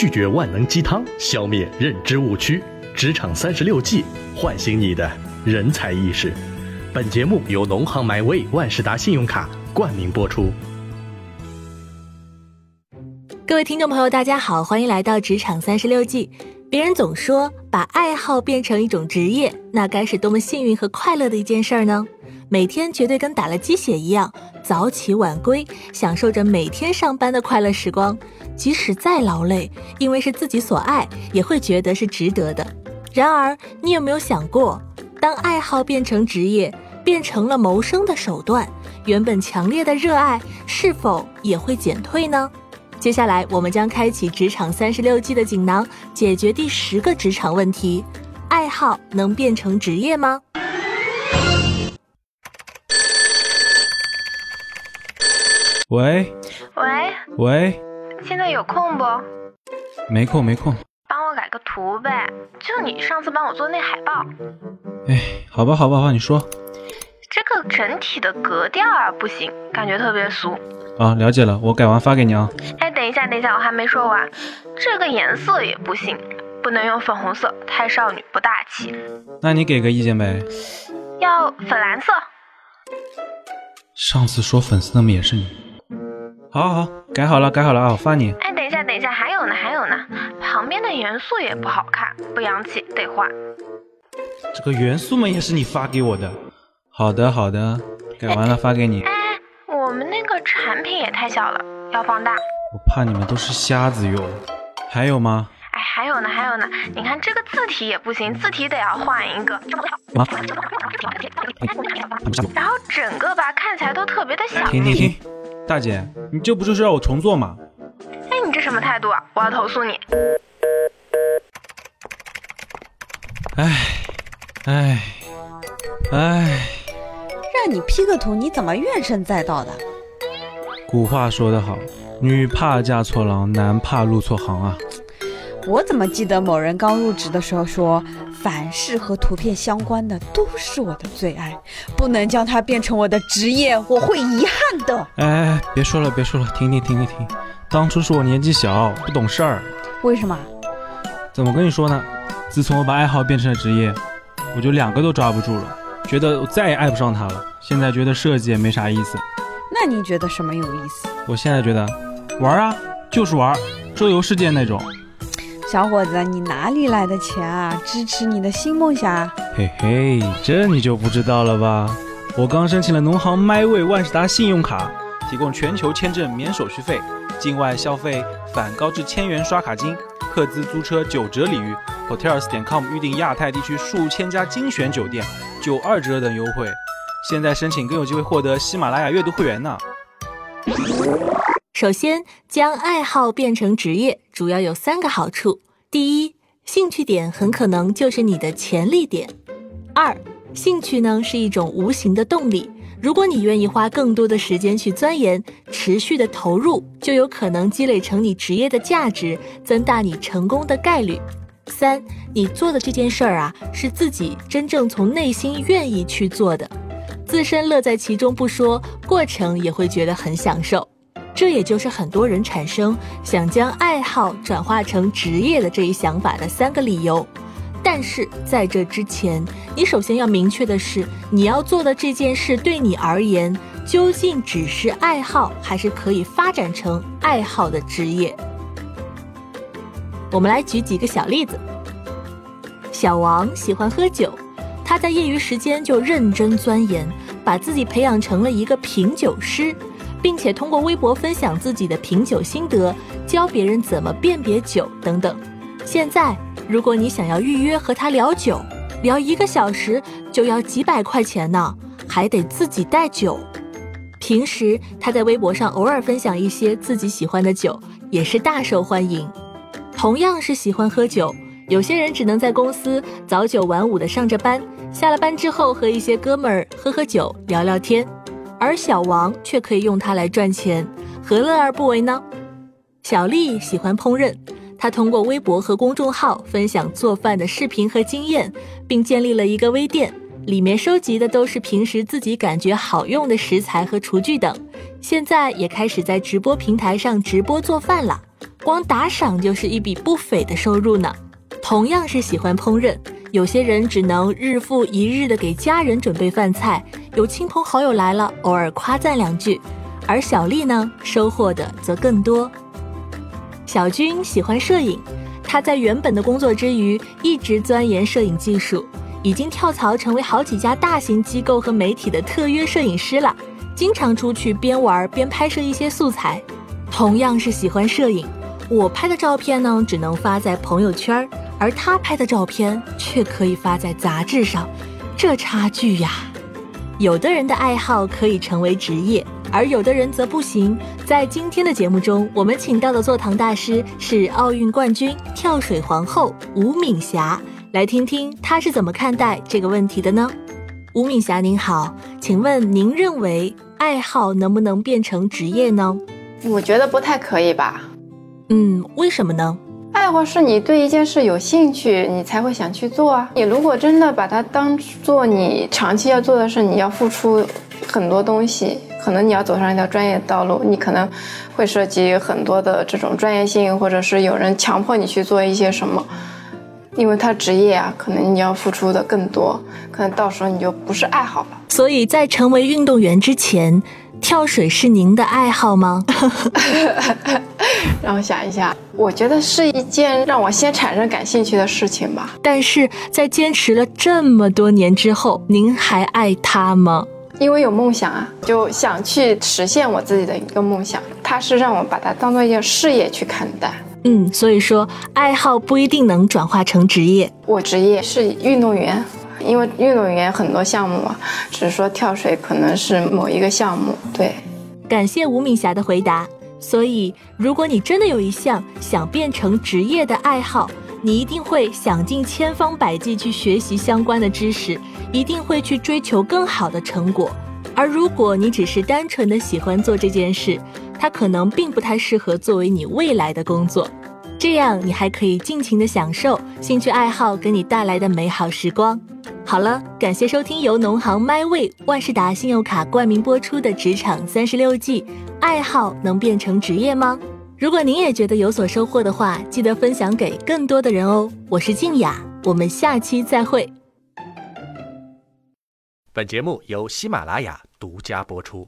拒绝万能鸡汤，消灭认知误区。职场三十六计，唤醒你的人才意识。本节目由农行 MyWay 万事达信用卡冠名播出。各位听众朋友，大家好，欢迎来到职场三十六计。别人总说把爱好变成一种职业，那该是多么幸运和快乐的一件事儿呢？每天绝对跟打了鸡血一样，早起晚归，享受着每天上班的快乐时光。即使再劳累，因为是自己所爱，也会觉得是值得的。然而，你有没有想过，当爱好变成职业，变成了谋生的手段，原本强烈的热爱是否也会减退呢？接下来，我们将开启职场三十六计的锦囊，解决第十个职场问题：爱好能变成职业吗？喂喂，喂，现在有空不？没空没空。帮我改个图呗，就你上次帮我做那海报。哎，好吧好吧好吧，你说。这个整体的格调啊不行，感觉特别俗。啊，了解了，我改完发给你啊。哎，等一下等一下，我还没说完。这个颜色也不行，不能用粉红色，太少女不大气。那你给个意见呗。要粉蓝色。上次说粉色的么也是你。好，好，好，改好了，改好了啊！我发你。哎，等一下，等一下，还有呢，还有呢，旁边的元素也不好看，不洋气，得换。这个元素嘛，也是你发给我的。好的，好的，改完了发给你。哎，我们那个产品也太小了，要放大。我怕你们都是瞎子哟。还有吗？哎，还有呢，还有呢，你看这个字体也不行，字体得要换一个。啊？然后整个吧，看起来都特别的小。停停停！大姐，你这不就是让我重做吗？哎，你这什么态度啊？我要投诉你！哎，哎，哎，让你 P 个图，你怎么怨声载道的？古话说得好，女怕嫁错郎，男怕入错行啊。我怎么记得某人刚入职的时候说？凡是和图片相关的都是我的最爱，不能将它变成我的职业，我会遗憾的。哎，别说了，别说了，停停停停停！当初是我年纪小，不懂事儿。为什么？怎么跟你说呢？自从我把爱好变成了职业，我就两个都抓不住了，觉得我再也爱不上它了。现在觉得设计也没啥意思。那你觉得什么有意思？我现在觉得玩啊，就是玩，周游世界那种。小伙子，你哪里来的钱啊？支持你的新梦想？嘿嘿，这你就不知道了吧？我刚申请了农行迈威万事达信用卡，提供全球签证免手续费，境外消费返高至千元刷卡金，客资租车九折礼遇，Hotels 点 com 预订亚太地区数千家精选酒店九二折等优惠。现在申请更有机会获得喜马拉雅阅读会员呢。首先，将爱好变成职业，主要有三个好处：第一，兴趣点很可能就是你的潜力点；二，兴趣呢是一种无形的动力，如果你愿意花更多的时间去钻研，持续的投入，就有可能积累成你职业的价值，增大你成功的概率；三，你做的这件事儿啊，是自己真正从内心愿意去做的，自身乐在其中不说，过程也会觉得很享受。这也就是很多人产生想将爱好转化成职业的这一想法的三个理由。但是在这之前，你首先要明确的是，你要做的这件事对你而言究竟只是爱好，还是可以发展成爱好的职业？我们来举几个小例子。小王喜欢喝酒，他在业余时间就认真钻研，把自己培养成了一个品酒师。并且通过微博分享自己的品酒心得，教别人怎么辨别酒等等。现在，如果你想要预约和他聊酒，聊一个小时就要几百块钱呢，还得自己带酒。平时他在微博上偶尔分享一些自己喜欢的酒，也是大受欢迎。同样是喜欢喝酒，有些人只能在公司早九晚五的上着班，下了班之后和一些哥们儿喝喝酒，聊聊天。而小王却可以用它来赚钱，何乐而不为呢？小丽喜欢烹饪，她通过微博和公众号分享做饭的视频和经验，并建立了一个微店，里面收集的都是平时自己感觉好用的食材和厨具等。现在也开始在直播平台上直播做饭了。光打赏就是一笔不菲的收入呢。同样是喜欢烹饪，有些人只能日复一日的给家人准备饭菜，有亲朋好友来了，偶尔夸赞两句。而小丽呢，收获的则更多。小军喜欢摄影，他在原本的工作之余，一直钻研摄影技术，已经跳槽成为好几家大型机构和媒体的特约摄影师了，经常出去边玩边拍摄一些素材。同样是喜欢摄影，我拍的照片呢，只能发在朋友圈，而他拍的照片却可以发在杂志上，这差距呀！有的人的爱好可以成为职业。而有的人则不行。在今天的节目中，我们请到的坐堂大师是奥运冠军、跳水皇后吴敏霞，来听听她是怎么看待这个问题的呢？吴敏霞您好，请问您认为爱好能不能变成职业呢？我觉得不太可以吧。嗯，为什么呢？或是你对一件事有兴趣，你才会想去做啊。你如果真的把它当做你长期要做的事，你要付出很多东西。可能你要走上一条专业道路，你可能会涉及很多的这种专业性，或者是有人强迫你去做一些什么，因为他职业啊，可能你要付出的更多，可能到时候你就不是爱好了。所以在成为运动员之前，跳水是您的爱好吗？让我想一下，我觉得是一件让我先产生感兴趣的事情吧。但是在坚持了这么多年之后，您还爱它吗？因为有梦想啊，就想去实现我自己的一个梦想。它是让我把它当做一件事业去看待。嗯，所以说爱好不一定能转化成职业。我职业是运动员，因为运动员很多项目啊，只是说跳水可能是某一个项目。对，感谢吴敏霞的回答。所以，如果你真的有一项想变成职业的爱好，你一定会想尽千方百计去学习相关的知识，一定会去追求更好的成果。而如果你只是单纯的喜欢做这件事，它可能并不太适合作为你未来的工作。这样，你还可以尽情的享受兴趣爱好给你带来的美好时光。好了，感谢收听由农行 MyWay 万事达信用卡冠名播出的《职场三十六计》，爱好能变成职业吗？如果您也觉得有所收获的话，记得分享给更多的人哦。我是静雅，我们下期再会。本节目由喜马拉雅独家播出。